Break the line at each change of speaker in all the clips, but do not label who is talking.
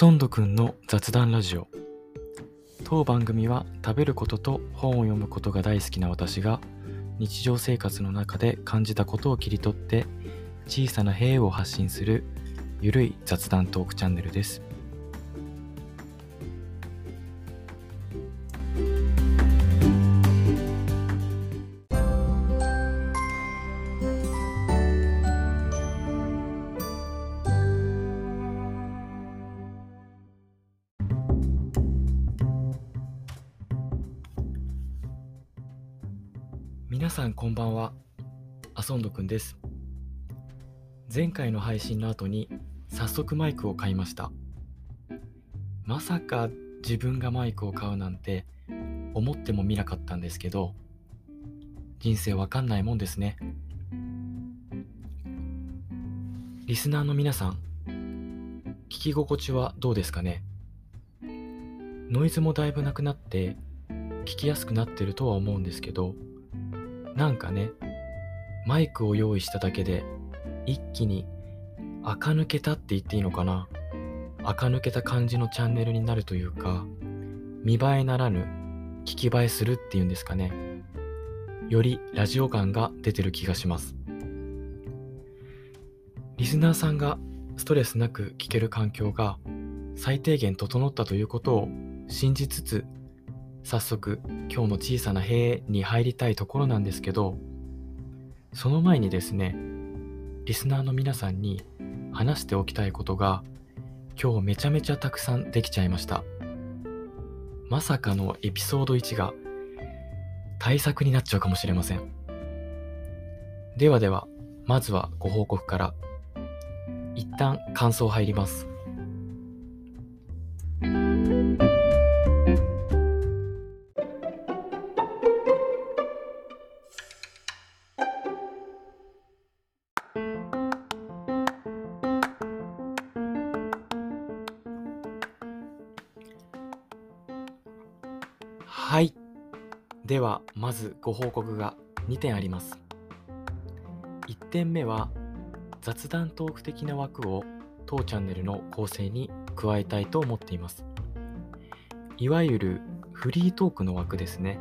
ソンドくんの雑談ラジオ。当番組は食べることと本を読むことが大好きな私が日常生活の中で感じたことを切り取って小さな平和を発信するゆるい雑談トークチャンネルです。配信の後に早速マイクを買いました。まさか自分がマイクを買うなんて思ってもみなかったんですけど人生わかんないもんですね。リスナーの皆さん聞き心地はどうですかね？ノイズもだいぶなくなって聞きやすくなってるとは思うんですけどなんかね、マイクを用意しただけで、一気に垢抜けたって言っていいのかな？垢抜けた感じのチャンネルになるというか、見栄えならぬ聞き映えするっていうんですかね。よりラジオ感が出てる気がします。リスナーさんがストレスなく聞ける環境が最低限整ったということを信じつつ早速今日の小さな塀に入りたいところなんですけどその前にですねリスナーの皆さんに話しておきたいことが今日めちゃめちゃたくさんできちゃいました。まさかのエピソード1が対策になっちゃうかもしれません。ではではまずはご報告から一旦感想入ります。はい。ではまずご報告が2点あります。1点目は雑談トーク的な枠を当チャンネルの構成に加えたいと思っています。いわゆるフリートークの枠ですね。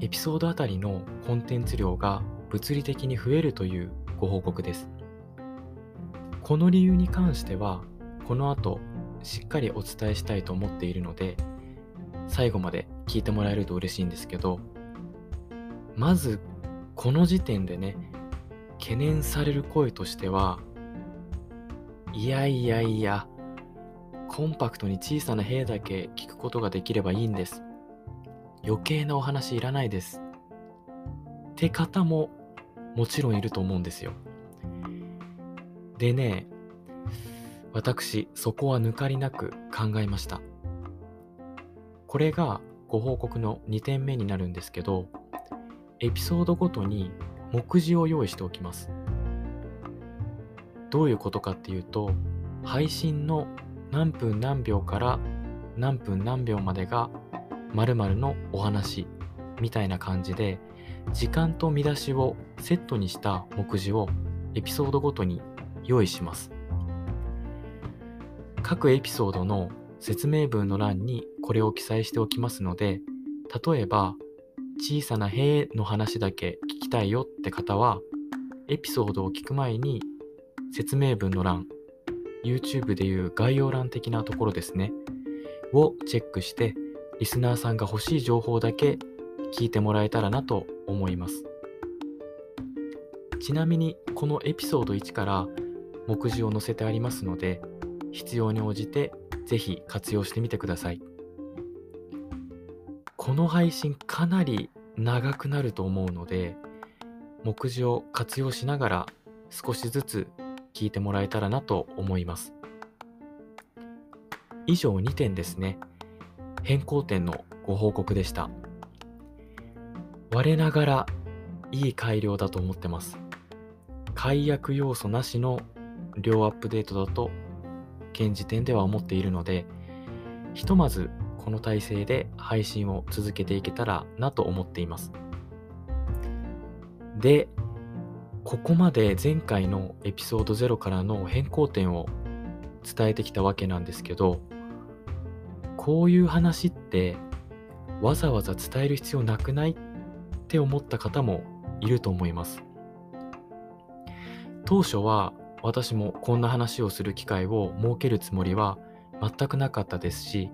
エピソードあたりのコンテンツ量が物理的に増えるというご報告です。この理由に関してはこの後しっかりお伝えしたいと思っているので最後まで聞いてもらえると嬉しいんですけどまずこの時点でね懸念される声としてはいやいやいやコンパクトに小さな部屋だけ聞くことができればいいんです。余計なお話いらないです。って方ももちろんいると思うんですよ。でね私そこは抜かりなく考えました。これがご報告の2点目になるんですけど、エピソードごとに目次を用意しておきます。どういうことかっていうと、配信の何分何秒から何分何秒までが〇〇のお話みたいな感じで、時間と見出しをセットにした目次をエピソードごとに用意します。各エピソードの説明文の欄にこれを記載しておきますので、例えば、小さな塀の話だけ聞きたいよって方は、エピソードを聞く前に説明文の欄、YouTube でいう概要欄的なところですね、をチェックして、リスナーさんが欲しい情報だけ聞いてもらえたらなと思います。ちなみに、このエピソード1から目次を載せてありますので、必要に応じてぜひ活用してみてください。この配信かなり長くなると思うので、目次を活用しながら少しずつ聞いてもらえたらなと思います。以上2点ですね。変更点のご報告でした。我ながらいい改良だと思ってます。解約要素なしの両アップデートだと現時点では思っているので、ひとまずこの体制で配信を続けていけたらなと思っています。で、ここまで前回のエピソード0からの変更点を伝えてきたわけなんですけどこういう話ってわざわざ伝える必要なくないって思った方もいると思います当初は私もこんな話をする機会を設けるつもりは全くなかったですし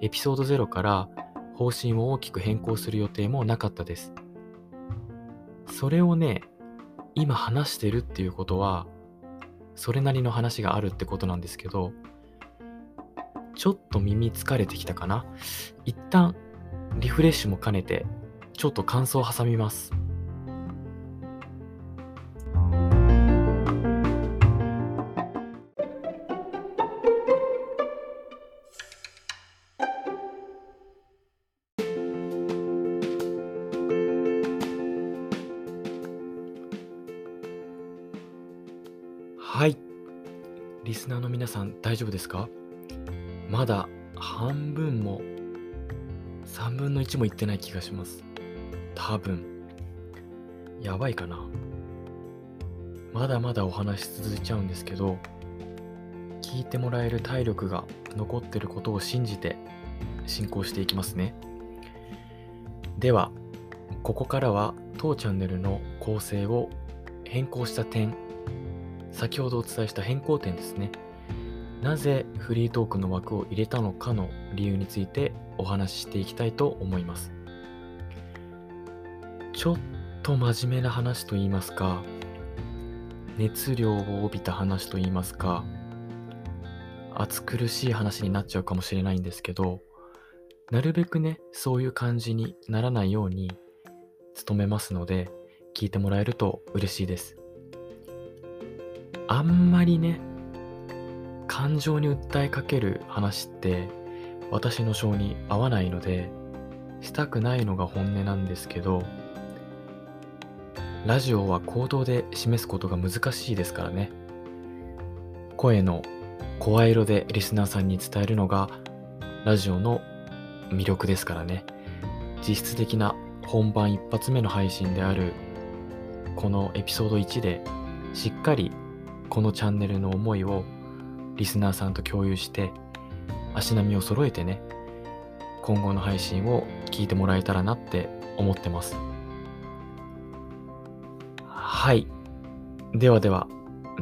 エピソード0から方針を大きく変更する予定もなかったです。それをね今話してるっていうことはそれなりの話があるってことなんですけどちょっと耳疲れてきたかな？一旦リフレッシュも兼ねてちょっと感想を挟みます。はい。リスナーの皆さん大丈夫ですか？まだ半分も3分の1もいってない気がします。多分。やばいかな。まだまだお話し続いちゃうんですけど聞いてもらえる体力が残ってることを信じて進行していきますね。ではここからは当チャンネルの構成を変更した点先ほどお伝えした変更点ですね。なぜフリートークの枠を入れたのかの理由についてお話ししていきたいと思います。ちょっと真面目な話と言いますか熱量を帯びた話と言いますか暑苦しい話になっちゃうかもしれないんですけどなるべくねそういう感じにならないように努めますので聞いてもらえると嬉しいです。あんまりね感情に訴えかける話って私の性に合わないのでしたくないのが本音なんですけどラジオは行動で示すことが難しいですからね。声の声色でリスナーさんに伝えるのがラジオの魅力ですからね。実質的な本番一発目の配信であるこのエピソード1でしっかりこのチャンネルの思いをリスナーさんと共有して足並みを揃えてね今後の配信を聞いてもらえたらなって思ってます。はい。ではでは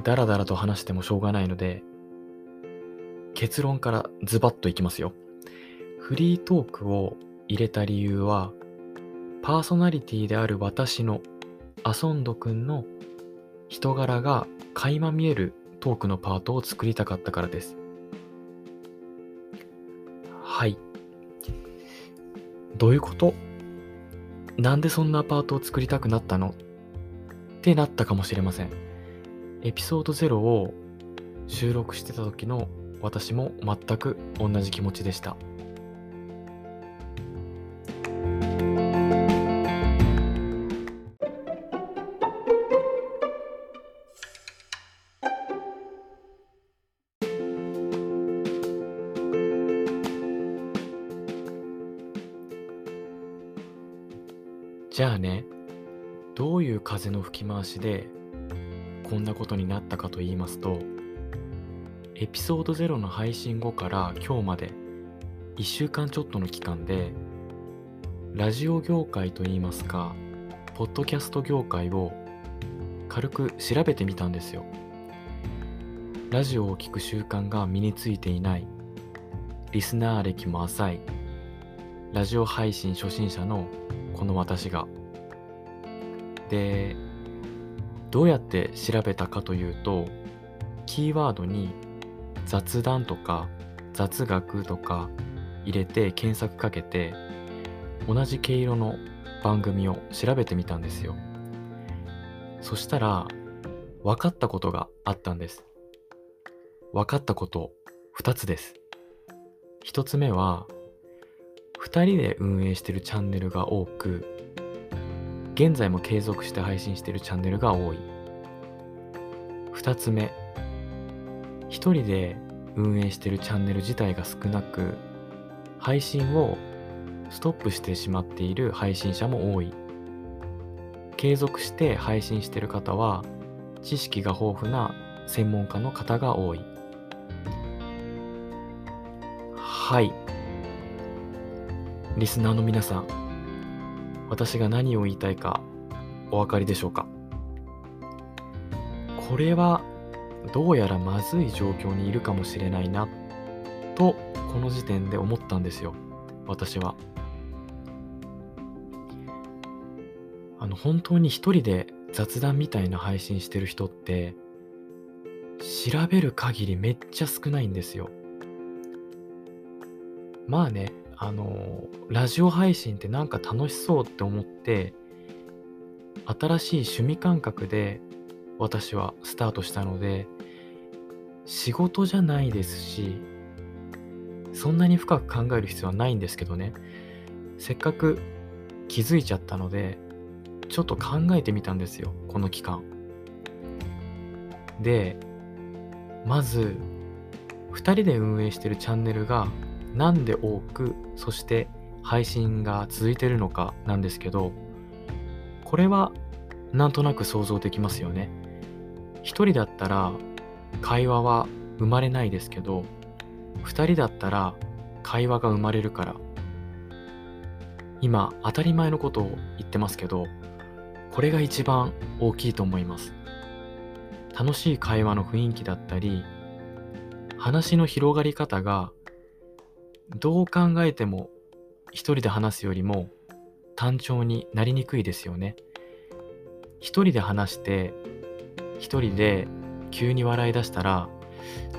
ダラダラと話してもしょうがないので結論からズバッといきますよ。フリートークを入れた理由はパーソナリティである私のアソンドくんの人柄が垣間見えるトークのパートを作りたかったからです。はい。どういうこと？なんでそんなパートを作りたくなったの？ってなったかもしれません。エピソード0を収録してた時の私も全く同じ気持ちでした。風の吹き回しでこんなことになったかと言いますと、エピソード0の配信後から今日まで1週間ちょっとの期間で、ラジオ業界といいますか、ポッドキャスト業界を軽く調べてみたんですよ。ラジオを聴く習慣が身についていない、リスナー歴も浅い、ラジオ配信初心者のこの私が。で、どうやって調べたかというと、キーワードに雑談とか雑学とか入れて検索かけて、同じ毛色の番組を調べてみたんですよ。そしたら、分かったことがあったんです。分かったこと2つです。1つ目は、2人で運営してるチャンネルが多く、現在も継続して配信しているチャンネルが多い。2つ目、1人で運営しているチャンネル自体が少なく、配信をストップしてしまっている配信者も多い。継続して配信している方は、知識が豊富な専門家の方が多い。はい。リスナーの皆さん、私が何を言いたいかお分かりでしょうか？これはどうやらまずい状況にいるかもしれないなとこの時点で思ったんですよ。私は。あの本当に一人で雑談みたいな配信してる人って調べる限りめっちゃ少ないんですよ。まあねあのラジオ配信ってなんか楽しそうって思って新しい趣味感覚で私はスタートしたので仕事じゃないですしそんなに深く考える必要はないんですけどね。せっかく気づいちゃったのでちょっと考えてみたんですよこの期間。でまず2人で運営してるチャンネルがなんで多くそして配信が続いてるのかなんですけどこれはなんとなく想像できますよね。一人だったら会話は生まれないですけど二人だったら会話が生まれるから今当たり前のことを言ってますけどこれが一番大きいと思います。楽しい会話の雰囲気だったり話の広がり方がどう考えても一人で話すよりも単調になりにくいですよね。一人で話して一人で急に笑い出したら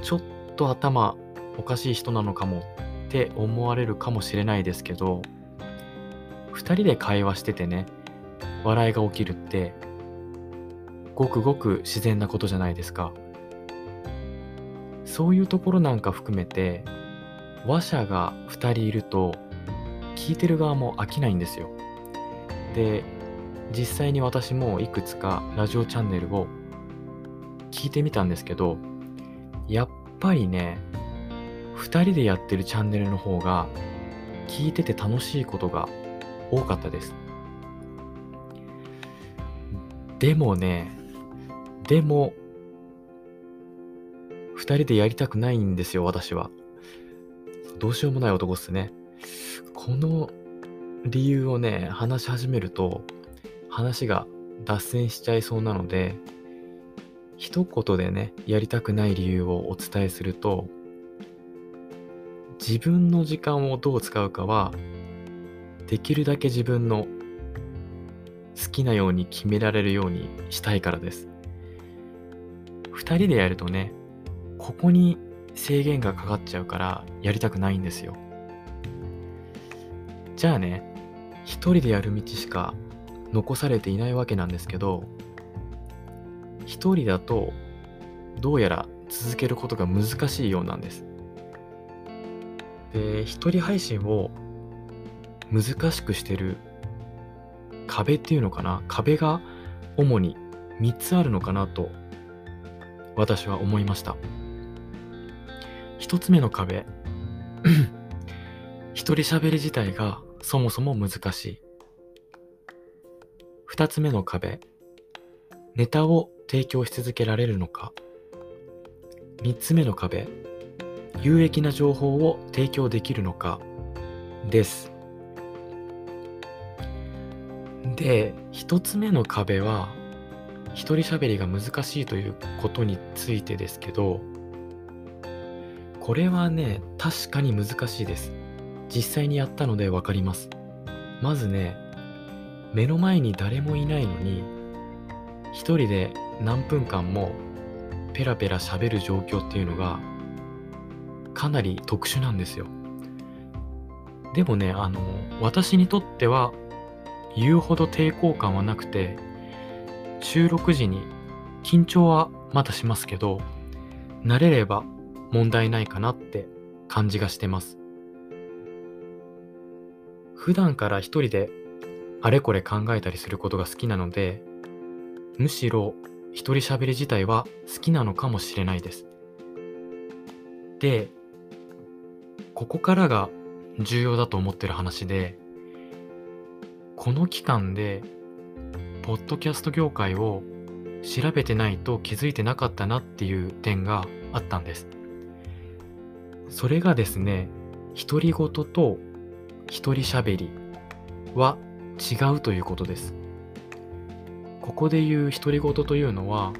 ちょっと頭おかしい人なのかもって思われるかもしれないですけど二人で会話しててね笑いが起きるってごくごく自然なことじゃないですかそういうところなんか含めて話者が2人いると聞いてる側も飽きないんですよ。で実際に私もいくつかラジオチャンネルを聞いてみたんですけどやっぱりね2人でやってるチャンネルの方が聞いてて楽しいことが多かったです。でもねでも2人でやりたくないんですよ私は。どうしようもない男っすね。この理由をね、話し始めると、話が脱線しちゃいそうなので、一言でね、やりたくない理由をお伝えすると、自分の時間をどう使うかは、できるだけ自分の好きなように決められるようにしたいからです。二人でやるとね、ここに制限がかかっちゃうからやりたくないんですよ。じゃあね、一人でやる道しか残されていないわけなんですけど、一人だとどうやら続けることが難しいようなんです。で、一人配信を難しくしてる壁っていうのかな？壁が主に3つあるのかなと私は思いました。一つ目の壁。一人喋り自体がそもそも難しい。二つ目の壁。ネタを提供し続けられるのか。三つ目の壁。有益な情報を提供できるのか。です。で一つ目の壁は一人喋りが難しいということについてですけどこれはね、確かに難しいです。実際にやったので分かります。まずね、目の前に誰もいないのに、一人で何分間もペラペラ喋る状況っていうのが、かなり特殊なんですよ。でもね、あの、私にとっては、言うほど抵抗感はなくて、収録時に緊張はまたしますけど、慣れれば問題ないかなって感じがしてます。普段から一人であれこれ考えたりすることが好きなので、むしろ一人喋り自体は好きなのかもしれないです。で、ここからが重要だと思ってる話で、この期間で、ポッドキャスト業界を調べてないと気づいてなかったなっていう点があったんです。それがですね、独り言と一人しゃべりは違うということです。ここで言う独り言というのは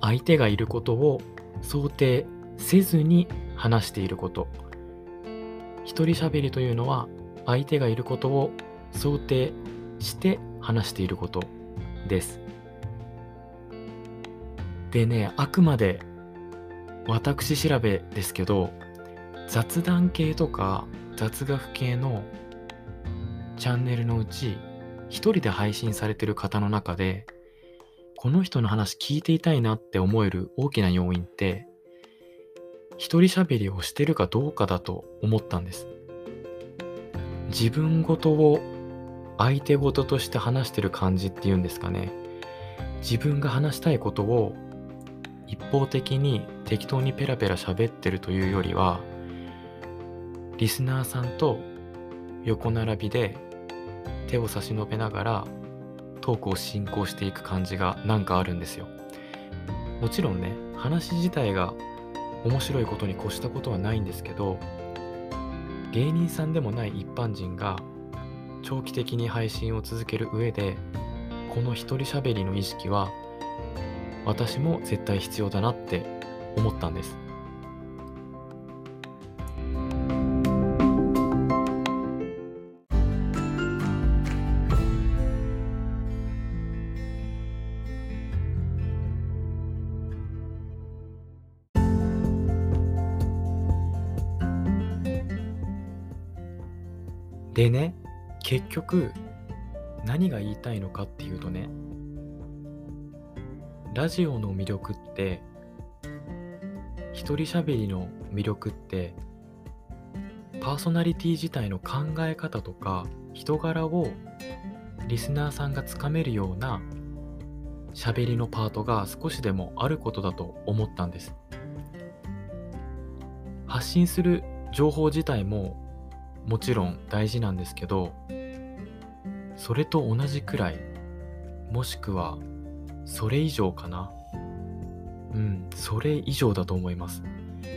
相手がいることを想定せずに話していること一人しゃべりというのは相手がいることを想定して話していることですでねあくまで私調べですけど雑談系とか雑学系のチャンネルのうち一人で配信されてる方の中でこの人の話聞いていたいなって思える大きな要因って一人喋りをしてるかどうかだと思ったんです。自分ごとを相手ごととして話してる感じっていうんですかね。自分が話したいことを一方的に適当にペラペラ喋ってるというよりはリスナーさんと横並びで手を差し伸べながらトークを進行していく感じがなんかあるんですよ。もちろんね話自体が面白いことに越したことはないんですけど芸人さんでもない一般人が長期的に配信を続ける上でこの一人喋りの意識は私も絶対必要だなって思ったんです。でね、結局、何が言いたいのかっていうとね、ラジオの魅力って、一人喋りの魅力って、パーソナリティ自体の考え方とか人柄をリスナーさんがつかめるような喋りのパートが少しでもあることだと思ったんです。発信する情報自体ももちろん大事なんですけどそれと同じくらいもしくはそれ以上かな？うんそれ以上だと思います。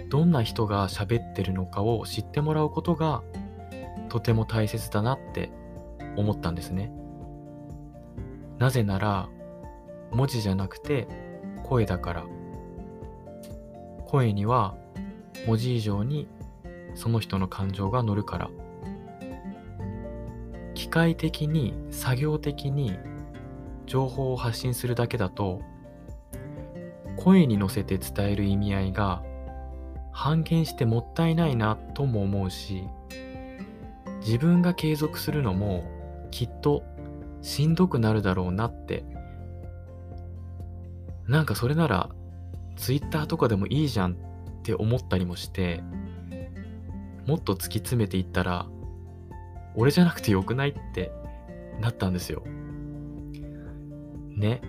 どんな人が喋ってるのかを知ってもらうことがとても大切だなって思ったんですね。なぜなら文字じゃなくて声だから。声には文字以上にその人の感情が乗るから。機械的に作業的に情報を発信するだけだと声に乗せて伝える意味合いが半減してもったいないなとも思うし自分が継続するのもきっとしんどくなるだろうなってなんかそれなら Twitter とかでもいいじゃんって思ったりもしてもっと突き詰めていったら、俺じゃなくてよくないってなったんですよ。ね。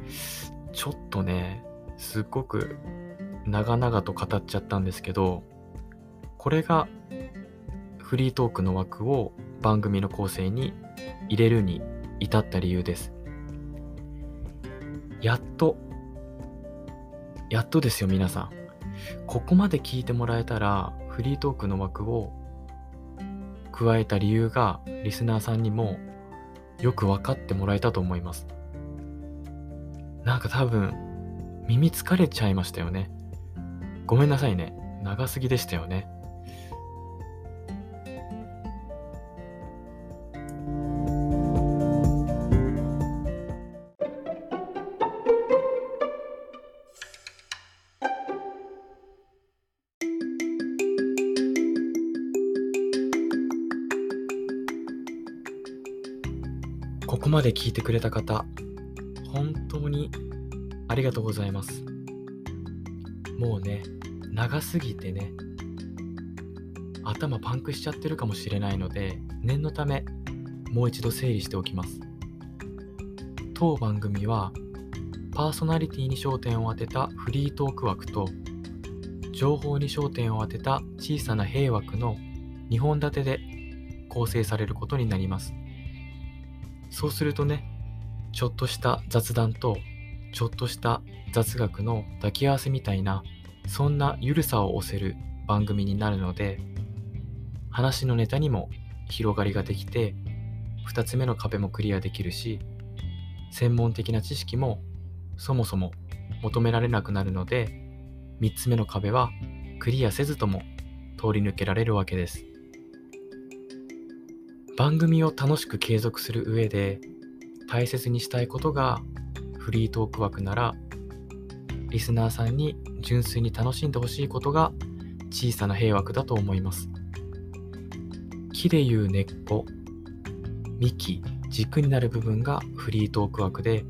ちょっとね、すっごく長々と語っちゃったんですけど、これがフリートークの枠を番組の構成に入れるに至った理由です。やっと、やっとですよ皆さん。ここまで聞いてもらえたらフリートークの枠を加えた理由がリスナーさんにもよく分かってもらえたと思います。なんか多分耳疲れちゃいましたよね。ごめんなさいね。長すぎでしたよね。ここまで聞いてくれた方、本当にありがとうございます。もうね、長すぎてね、頭パンクしちゃってるかもしれないので、念のため、もう一度整理しておきます。当番組は、パーソナリティに焦点を当てたフリートーク枠と、情報に焦点を当てた小さな平枠の2本立てで構成されることになります。そうするとね、ちょっとした雑談と、ちょっとした雑学の抱き合わせみたいな、そんなゆるさを押せる番組になるので、話のネタにも広がりができて2つ目の壁もクリアできるし専門的な知識もそもそも求められなくなるので3つ目の壁はクリアせずとも通り抜けられるわけです。番組を楽しく継続する上で大切にしたいことがフリートーク枠ならリスナーさんに純粋に楽しんでほしいことが小さな平枠だと思います。木でいう根っこ幹軸になる部分がフリートーク枠で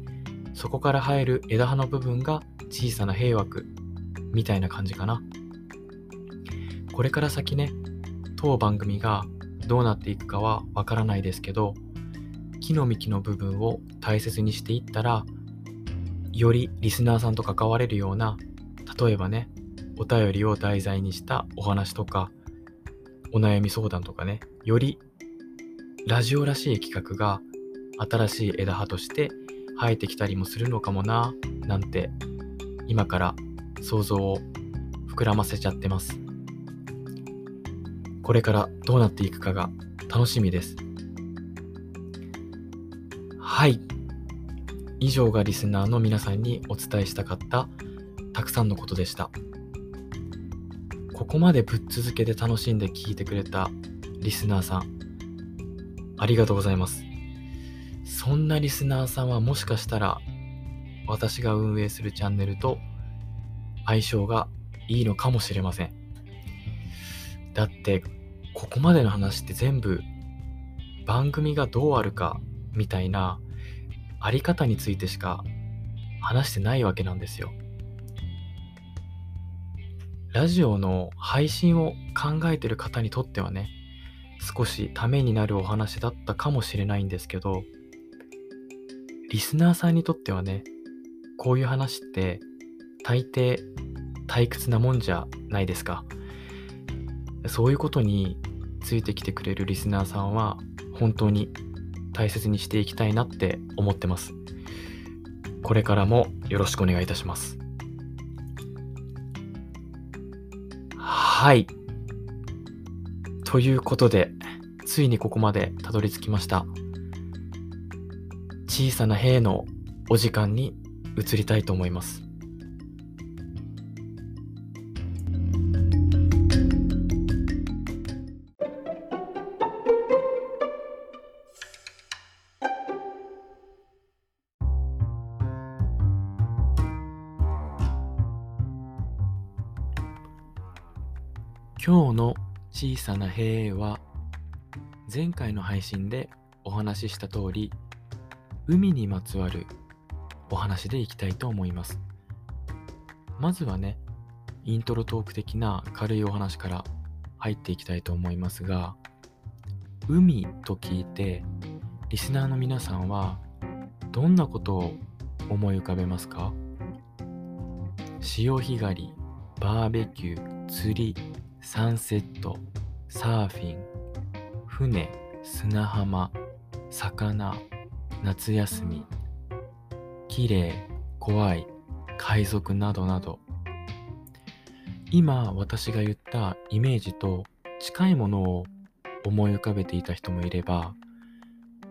そこから生える枝葉の部分が小さな平枠みたいな感じかな。これから先ね当番組がどうなっていくかはわからないですけど木の幹の部分を大切にしていったらよりリスナーさんと関われるような例えばねお便りを題材にしたお話とかお悩み相談とかねよりラジオらしい企画が新しい枝葉として生えてきたりもするのかもななんて今から想像を膨らませちゃってます。これからどうなっていくかが楽しみです。はい。以上がリスナーの皆さんにお伝えしたかったたくさんのことでした。ここまでぶっ続けて楽しんで聞いてくれたリスナーさんありがとうございます。そんなリスナーさんはもしかしたら私が運営するチャンネルと相性がいいのかもしれません。だってここまでの話って全部番組がどうあるかみたいなあり方についてしか話してないわけなんですよ。ラジオの配信を考えてる方にとってはね、少しためになるお話だったかもしれないんですけど、リスナーさんにとってはね、こういう話って大抵退屈なもんじゃないですか。そういうことについてきてくれるリスナーさんは本当に大切にしていきたいなって思ってます。これからもよろしくお願いいたします。はい。ということで、ついにここまでたどり着きました。小さな兵のお時間に移りたいと思います。今日の小さな平は前回の配信でお話しした通り海にまつわるお話でいきたいと思います。まずはねイントロトーク的な軽いお話から入っていきたいと思いますが海と聞いてリスナーの皆さんはどんなことを思い浮かべますか？潮干狩りバーベキュー釣りサンセット、サーフィン、船、砂浜、魚、夏休み、綺麗、怖い、海賊などなど、今私が言ったイメージと近いものを思い浮かべていた人もいれば、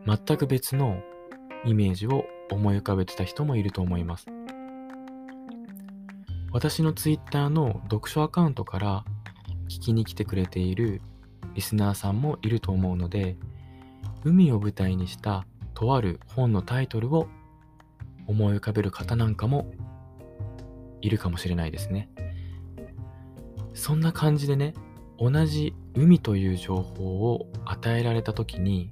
全く別のイメージを思い浮かべてた人もいると思います。私の Twitter の読書アカウントから聞きに来てくれているリスナーさんもいると思うので海を舞台にしたとある本のタイトルを思い浮かべる方なんかもいるかもしれないですね。そんな感じでね同じ海という情報を与えられた時に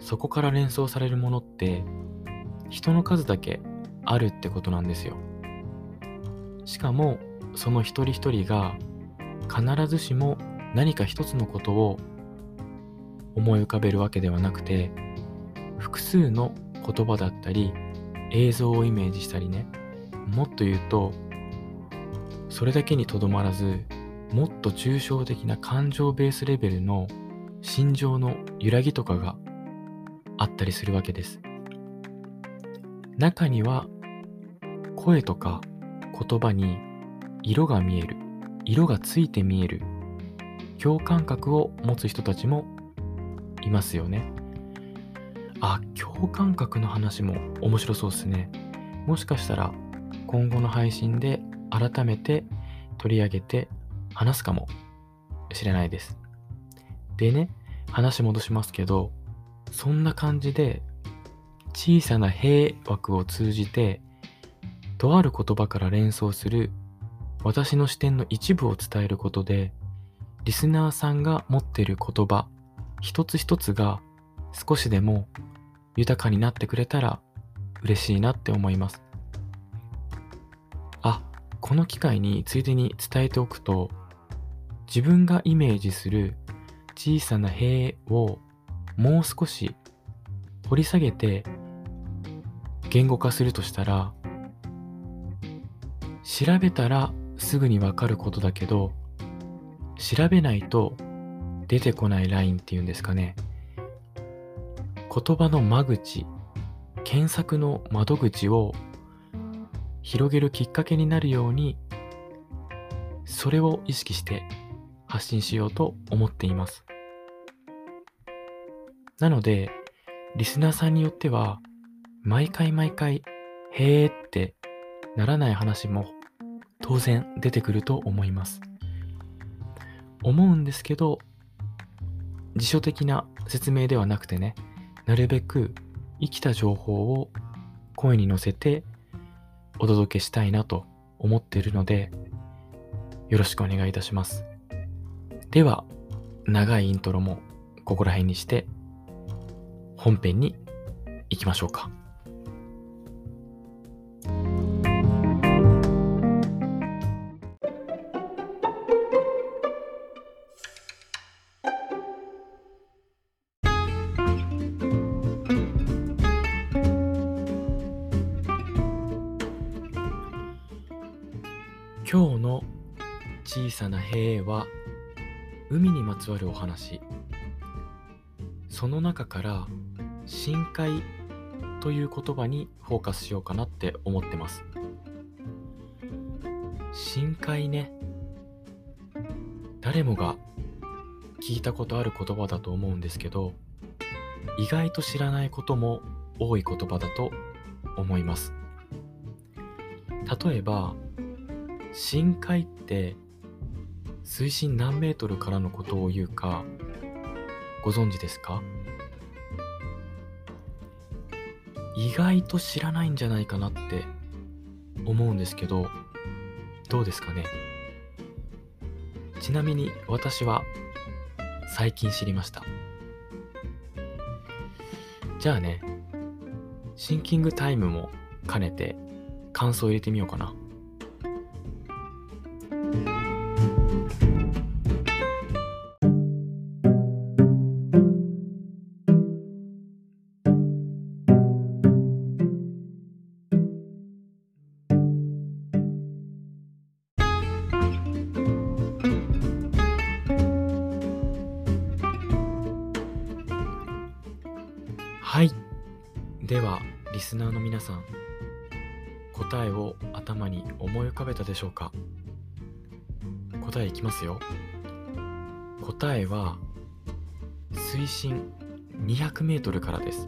そこから連想されるものって人の数だけあるってことなんですよ。しかもその一人一人が必ずしも何か一つのことを思い浮かべるわけではなくて複数の言葉だったり映像をイメージしたりね。もっと言うとそれだけにとどまらずもっと抽象的な感情ベースレベルの心情の揺らぎとかがあったりするわけです。中には声とか言葉に色が見える。色がついて見える共感覚を持つ人たちもいますよね。あ、共感覚の話も面白そうですね。もしかしたら今後の配信で改めて取り上げて話すかもしれないです。でね、話戻しますけど、そんな感じで小さな平枠を通じてとある言葉から連想する私の視点の一部を伝えることでリスナーさんが持っている言葉一つ一つが少しでも豊かになってくれたら嬉しいなって思います。あこの機会についでに伝えておくと自分がイメージする小さな塀をもう少し掘り下げて言語化するとしたら調べたらすぐにわかることだけど調べないと出てこないラインっていうんですかね。言葉の間口検索の窓口を広げるきっかけになるようにそれを意識して発信しようと思っています。なのでリスナーさんによっては毎回毎回へーってならない話も当然出てくると思います思うんですけど辞書的な説明ではなくてねなるべく生きた情報を声に乗せてお届けしたいなと思っているのでよろしくお願いいたしますでは長いイントロもここら辺にして本編に行きましょうか。さな塀は海にまつわるお話。その中から深海という言葉にフォーカスしようかなって思ってます。深海ね。誰もが聞いたことある言葉だと思うんですけど意外と知らないことも多い言葉だと思います。例えば深海って水深何メートルからのことを言うかご存知ですか？意外と知らないんじゃないかなって思うんですけどどうですかね？ちなみに私は最近知りました。じゃあねシンキングタイムも兼ねて感想を入れてみようかな。しょうか？答えいきますよ。答えは水深200メートルからです。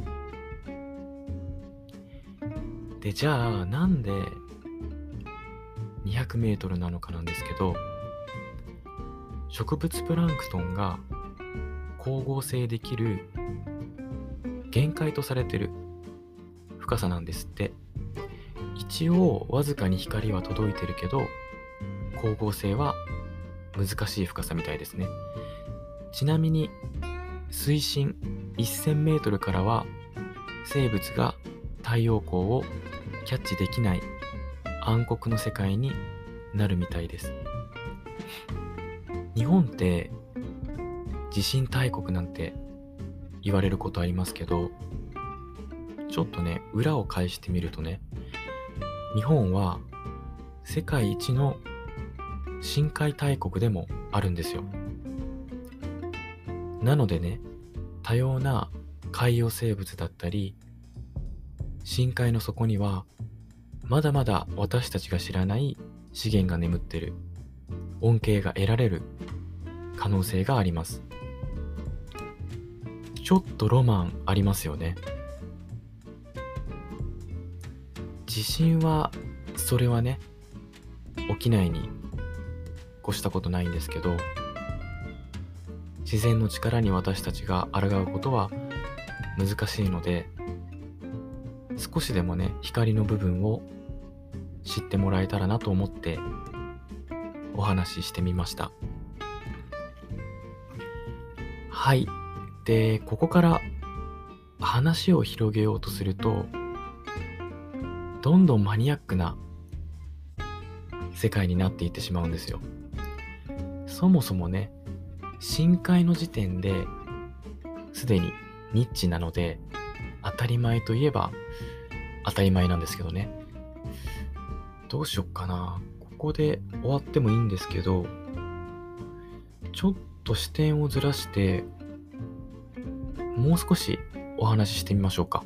でじゃあなんで200メートルなのかなんですけど植物プランクトンが光合成できる限界とされてる深さなんですって。一応わずかに光は届いてるけど光合成は難しい深さみたいですね。ちなみに水深 1000m からは生物が太陽光をキャッチできない暗黒の世界になるみたいです。日本って地震大国なんて言われることありますけどちょっとね裏を返してみるとね日本は世界一の深海大国でもあるんですよ。なのでね多様な海洋生物だったり深海の底にはまだまだ私たちが知らない資源が眠ってる恩恵が得られる可能性があります。ちょっとロマンありますよね。地震はそれはね起きないに越したことないんですけど自然の力に私たちが抗うことは難しいので少しでもね光の部分を知ってもらえたらなと思ってお話ししてみました。はい。でここから話を広げようとするとどんどんマニアックな世界になっていってしまうんですよ。そもそもね深海の時点ですでにニッチなので当たり前といえば当たり前なんですけどね。どうしよっかな。ここで終わってもいいんですけどちょっと視点をずらしてもう少しお話ししてみましょうか。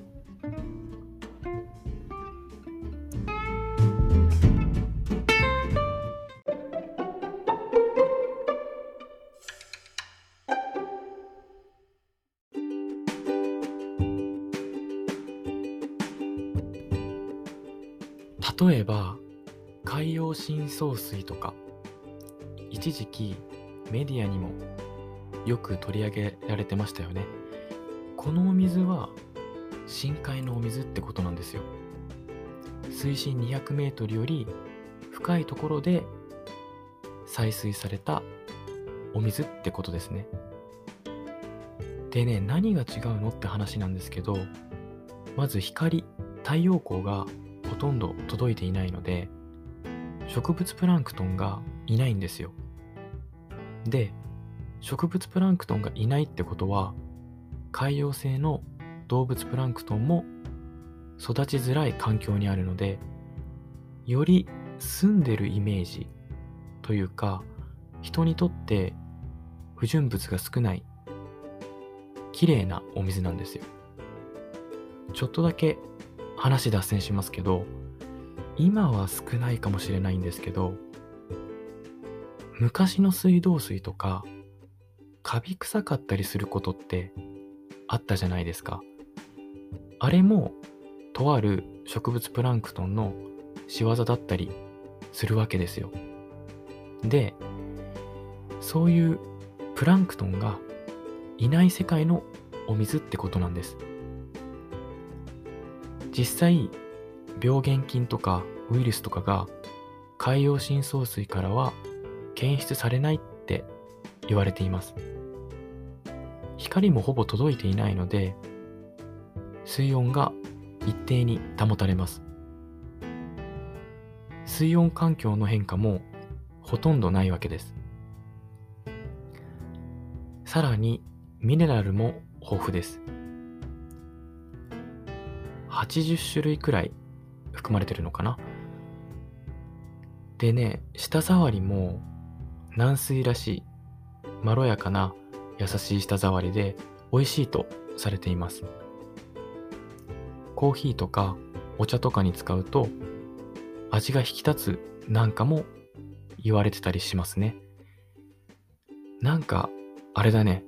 洋深層水とか一時期メディアにもよく取り上げられてましたよね。このお水は深海のお水ってことなんですよ。水深200メートルより深いところで採水されたお水ってことですね。でね何が違うのって話なんですけどまず光太陽光がほとんど届いていないので植物プランクトンがいないんですよ。で植物プランクトンがいないってことは海洋性の動物プランクトンも育ちづらい環境にあるのでより住んでるイメージというか人にとって不純物が少ない綺麗なお水なんですよ。ちょっとだけ話脱線しますけど今は少ないかもしれないんですけど昔の水道水とかカビ臭かったりすることってあったじゃないですか。あれもとある植物プランクトンの仕業だったりするわけですよ。でそういうプランクトンがいない世界のお水ってことなんです。実際病原菌とかウイルスとかが海洋深層水からは検出されないって言われています。光もほぼ届いていないので水温が一定に保たれます。水温環境の変化もほとんどないわけです。さらにミネラルも豊富です。80種類くらい含まれてるのかな？でね舌触りも軟水らしいまろやかな優しい舌触りで美味しいとされています。コーヒーとかお茶とかに使うと味が引き立つなんかも言われてたりしますね。なんかあれだね。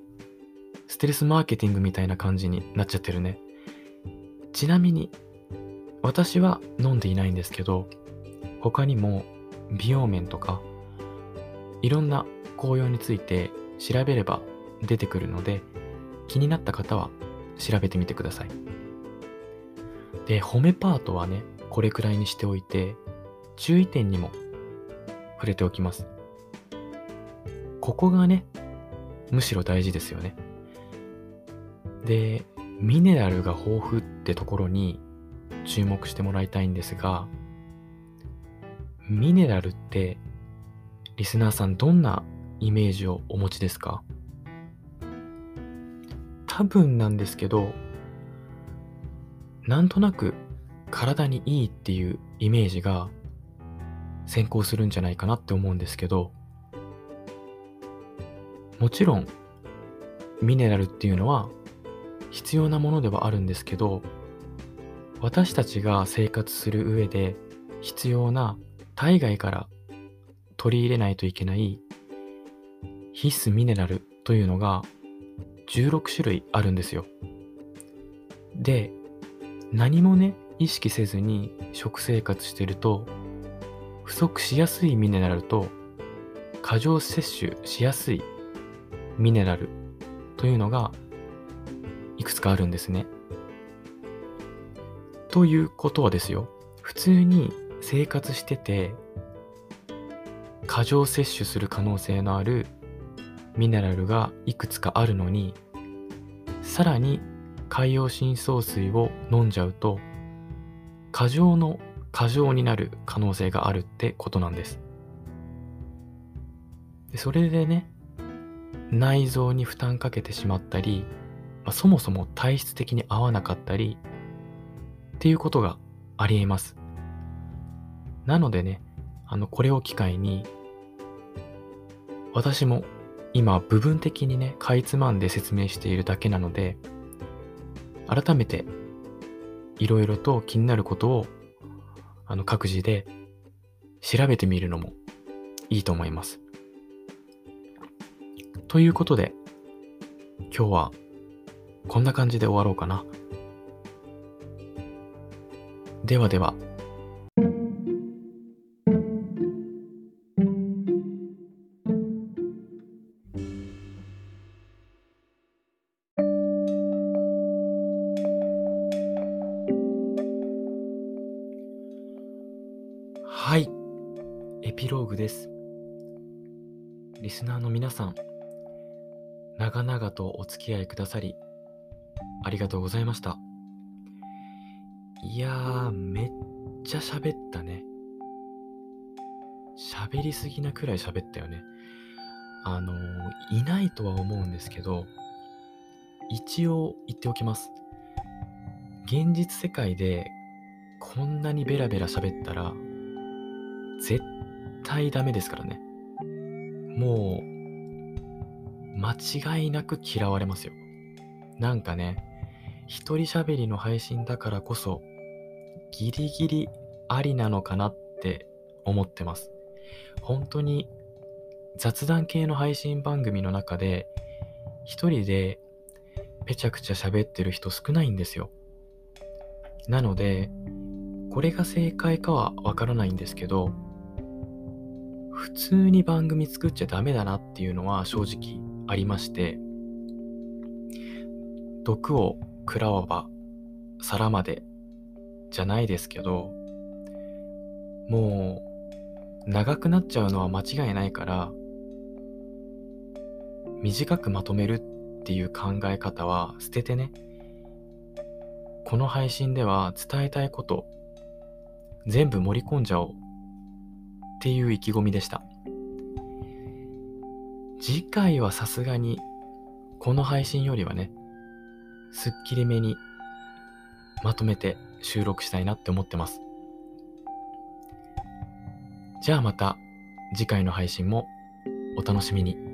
ステルスマーケティングみたいな感じになっちゃってるね。ちなみに私は飲んでいないんですけど他にも美容面とかいろんな紅葉について調べれば出てくるので気になった方は調べてみてください。で褒めパートはねこれくらいにしておいて注意点にも触れておきます。ここがねむしろ大事ですよね。でミネラルが豊富ってところに注目してもらいたいんですがミネラルってリスナーさんどんなイメージをお持ちですか？多分なんですけどなんとなく体にいいっていうイメージが先行するんじゃないかなって思うんですけどもちろんミネラルっていうのは必要なものではあるんですけど私たちが生活する上で必要な体外から取り入れないといけない必須ミネラルというのが16種類あるんですよ。で、何もね、意識せずに食生活してると、不足しやすいミネラルと過剰摂取しやすいミネラルというのがいくつかあるんですね。ということはですよ、普通に生活してて過剰摂取する可能性のあるミネラルがいくつかあるのにさらに海洋深層水を飲んじゃうと過剰の過剰になる可能性があるってことなんです。でそれでね内臓に負担かけてしまったり、まあ、そもそも体質的に合わなかったりっていうことがありえますなのでねあのこれを機会に私も今部分的にねかいつまんで説明しているだけなので改めていろいろと気になることをあの各自で調べてみるのもいいと思います。ということで今日はこんな感じで終わろうかな。ではでは。はい。エピローグです。リスナーの皆さん、長々とお付き合いくださり、ありがとうございました。いやー、めっちゃ喋ったね。喋りすぎなくらい喋ったよね。あのー、いないとは思うんですけど、一応言っておきます。現実世界でこんなにベラベラ喋ったら絶対ダメですからね。もう、間違いなく嫌われますよ。なんかね、一人喋りの配信だからこそ、ギリギリありなのかなって思ってます。本当に雑談系の配信番組の中で、一人でぺちゃくちゃ喋ってる人少ないんですよ。なので、これが正解かはわからないんですけど、普通に番組作っちゃダメだなっていうのは正直ありまして、毒を食らわば皿までじゃないですけど、もう長くなっちゃうのは間違いないから、短くまとめるっていう考え方は捨ててね、この配信では伝えたいこと全部盛り込んじゃおうっていう意気込みでした。次回はさすがにこの配信よりはね、すっきりめにまとめて収録したいなって思ってます。じゃあまた次回の配信もお楽しみに。